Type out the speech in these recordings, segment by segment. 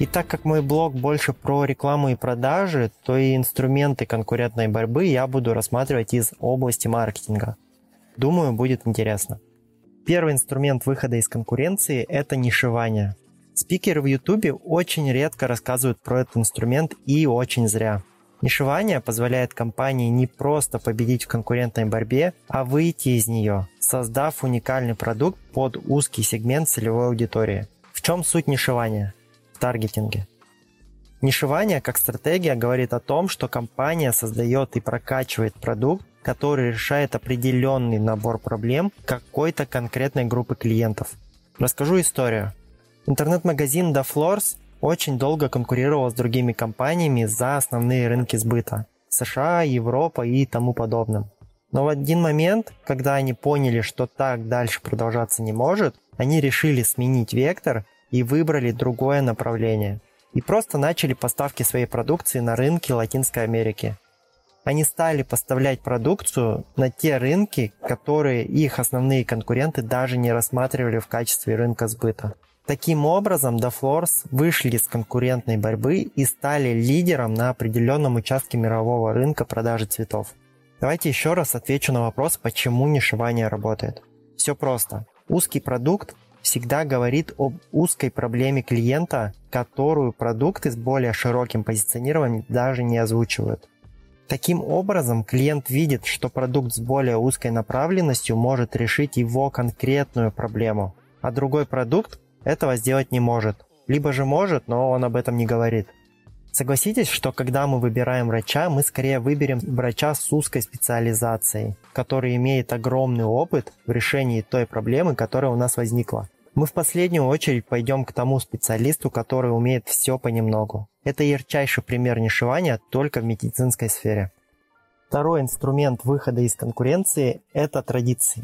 И так как мой блог больше про рекламу и продажи, то и инструменты конкурентной борьбы я буду рассматривать из области маркетинга. Думаю, будет интересно. Первый инструмент выхода из конкуренции – это нишевание. Спикеры в YouTube очень редко рассказывают про этот инструмент и очень зря. Нишевание позволяет компании не просто победить в конкурентной борьбе, а выйти из нее, создав уникальный продукт под узкий сегмент целевой аудитории. В чем суть нишевания? Таргетинге. Нишевание как стратегия говорит о том, что компания создает и прокачивает продукт, который решает определенный набор проблем какой-то конкретной группы клиентов. Расскажу историю. Интернет-магазин Floors очень долго конкурировал с другими компаниями за основные рынки сбыта – США, Европа и тому подобным. Но в один момент, когда они поняли, что так дальше продолжаться не может, они решили сменить вектор и выбрали другое направление. И просто начали поставки своей продукции на рынки Латинской Америки. Они стали поставлять продукцию на те рынки, которые их основные конкуренты даже не рассматривали в качестве рынка сбыта. Таким образом, Floors вышли из конкурентной борьбы и стали лидером на определенном участке мирового рынка продажи цветов. Давайте еще раз отвечу на вопрос, почему нишевание работает. Все просто. Узкий продукт всегда говорит об узкой проблеме клиента, которую продукты с более широким позиционированием даже не озвучивают. Таким образом, клиент видит, что продукт с более узкой направленностью может решить его конкретную проблему, а другой продукт этого сделать не может. Либо же может, но он об этом не говорит. Согласитесь, что когда мы выбираем врача, мы скорее выберем врача с узкой специализацией, который имеет огромный опыт в решении той проблемы, которая у нас возникла. Мы в последнюю очередь пойдем к тому специалисту, который умеет все понемногу. Это ярчайший пример нишевания только в медицинской сфере. Второй инструмент выхода из конкуренции – это традиции.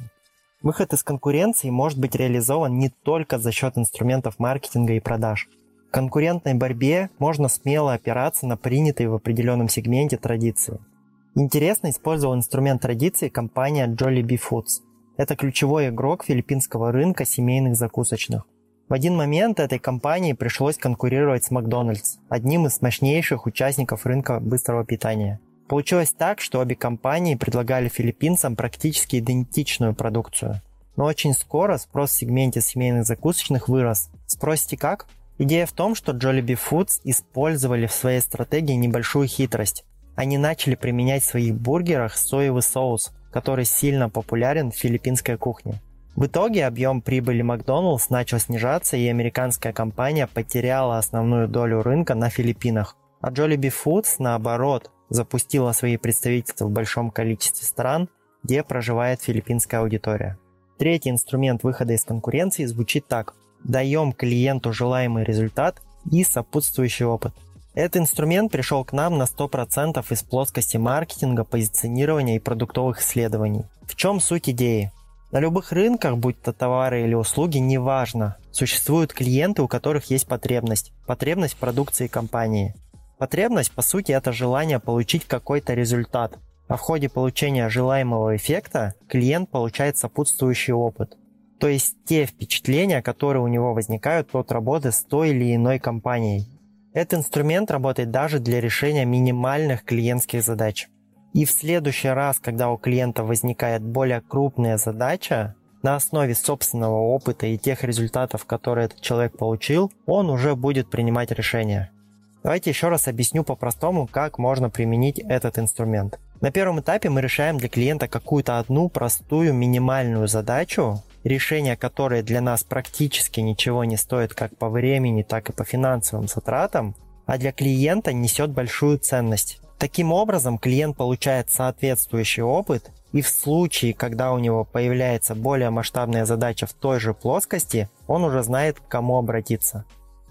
Выход из конкуренции может быть реализован не только за счет инструментов маркетинга и продаж – конкурентной борьбе можно смело опираться на принятые в определенном сегменте традиции. Интересно использовал инструмент традиции компания Jollibee Foods. Это ключевой игрок филиппинского рынка семейных закусочных. В один момент этой компании пришлось конкурировать с Макдональдс, одним из мощнейших участников рынка быстрого питания. Получилось так, что обе компании предлагали филиппинцам практически идентичную продукцию. Но очень скоро спрос в сегменте семейных закусочных вырос. Спросите как? Идея в том, что Jollibee Foods использовали в своей стратегии небольшую хитрость. Они начали применять в своих бургерах соевый соус, который сильно популярен в филиппинской кухне. В итоге объем прибыли Макдоналдс начал снижаться, и американская компания потеряла основную долю рынка на Филиппинах. А Jollibee Foods, наоборот, запустила свои представительства в большом количестве стран, где проживает филиппинская аудитория. Третий инструмент выхода из конкуренции звучит так – даем клиенту желаемый результат и сопутствующий опыт. Этот инструмент пришел к нам на 100% из плоскости маркетинга, позиционирования и продуктовых исследований. В чем суть идеи? На любых рынках, будь то товары или услуги, неважно, существуют клиенты, у которых есть потребность. Потребность продукции компании. Потребность, по сути, это желание получить какой-то результат. А в ходе получения желаемого эффекта клиент получает сопутствующий опыт. То есть те впечатления, которые у него возникают от работы с той или иной компанией. Этот инструмент работает даже для решения минимальных клиентских задач. И в следующий раз, когда у клиента возникает более крупная задача, на основе собственного опыта и тех результатов, которые этот человек получил, он уже будет принимать решения. Давайте еще раз объясню по-простому, как можно применить этот инструмент. На первом этапе мы решаем для клиента какую-то одну простую минимальную задачу, решение которое для нас практически ничего не стоит как по времени, так и по финансовым затратам, а для клиента несет большую ценность. Таким образом, клиент получает соответствующий опыт, и в случае, когда у него появляется более масштабная задача в той же плоскости, он уже знает, к кому обратиться.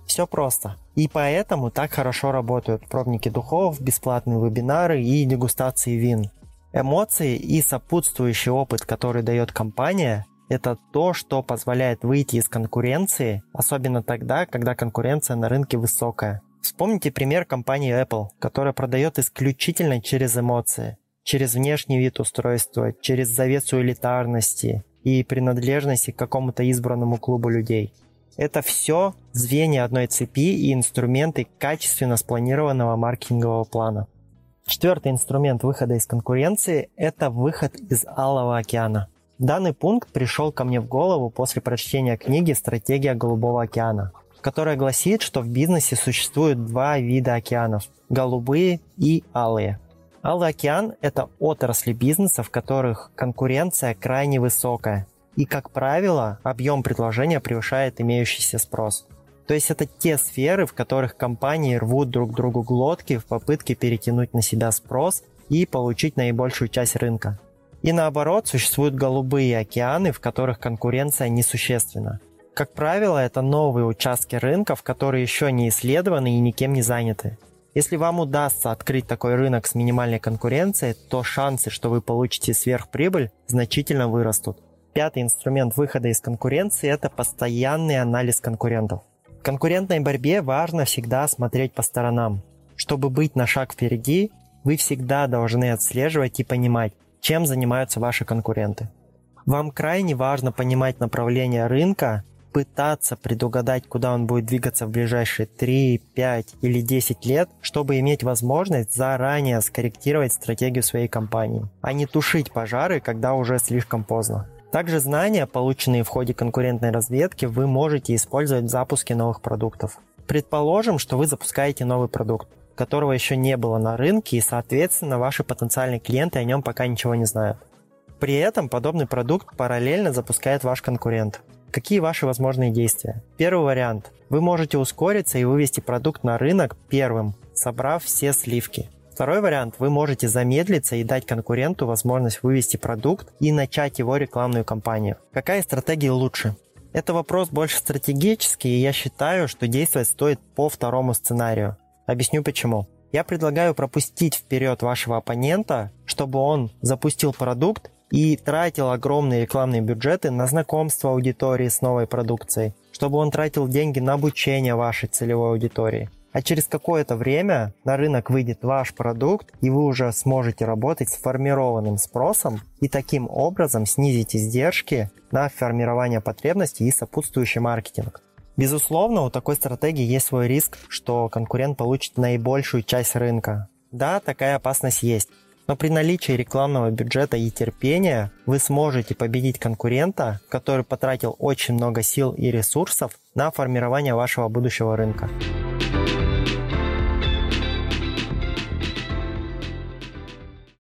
Все просто. И поэтому так хорошо работают пробники духов, бесплатные вебинары и дегустации вин. Эмоции и сопутствующий опыт, который дает компания, это то, что позволяет выйти из конкуренции, особенно тогда, когда конкуренция на рынке высокая. Вспомните пример компании Apple, которая продает исключительно через эмоции, через внешний вид устройства, через завесу элитарности и принадлежности к какому-то избранному клубу людей. Это все звенья одной цепи и инструменты качественно спланированного маркетингового плана. Четвертый инструмент выхода из конкуренции – это выход из Алого океана. Данный пункт пришел ко мне в голову после прочтения книги «Стратегия Голубого океана», которая гласит, что в бизнесе существует два вида океанов – голубые и алые. Алый океан – это отрасли бизнеса, в которых конкуренция крайне высокая, и, как правило, объем предложения превышает имеющийся спрос. То есть это те сферы, в которых компании рвут друг другу глотки в попытке перетянуть на себя спрос и получить наибольшую часть рынка. И наоборот, существуют голубые океаны, в которых конкуренция несущественна. Как правило, это новые участки рынка, в которые еще не исследованы и никем не заняты. Если вам удастся открыть такой рынок с минимальной конкуренцией, то шансы, что вы получите сверхприбыль, значительно вырастут. Пятый инструмент выхода из конкуренции – это постоянный анализ конкурентов конкурентной борьбе важно всегда смотреть по сторонам. Чтобы быть на шаг впереди, вы всегда должны отслеживать и понимать, чем занимаются ваши конкуренты. Вам крайне важно понимать направление рынка, пытаться предугадать, куда он будет двигаться в ближайшие 3, 5 или 10 лет, чтобы иметь возможность заранее скорректировать стратегию своей компании, а не тушить пожары, когда уже слишком поздно. Также знания, полученные в ходе конкурентной разведки, вы можете использовать в запуске новых продуктов. Предположим, что вы запускаете новый продукт, которого еще не было на рынке, и, соответственно, ваши потенциальные клиенты о нем пока ничего не знают. При этом подобный продукт параллельно запускает ваш конкурент. Какие ваши возможные действия? Первый вариант. Вы можете ускориться и вывести продукт на рынок первым, собрав все сливки. Второй вариант. Вы можете замедлиться и дать конкуренту возможность вывести продукт и начать его рекламную кампанию. Какая стратегия лучше? Это вопрос больше стратегический, и я считаю, что действовать стоит по второму сценарию. Объясню почему. Я предлагаю пропустить вперед вашего оппонента, чтобы он запустил продукт и тратил огромные рекламные бюджеты на знакомство аудитории с новой продукцией, чтобы он тратил деньги на обучение вашей целевой аудитории а через какое-то время на рынок выйдет ваш продукт, и вы уже сможете работать с формированным спросом и таким образом снизить издержки на формирование потребностей и сопутствующий маркетинг. Безусловно, у такой стратегии есть свой риск, что конкурент получит наибольшую часть рынка. Да, такая опасность есть. Но при наличии рекламного бюджета и терпения вы сможете победить конкурента, который потратил очень много сил и ресурсов на формирование вашего будущего рынка.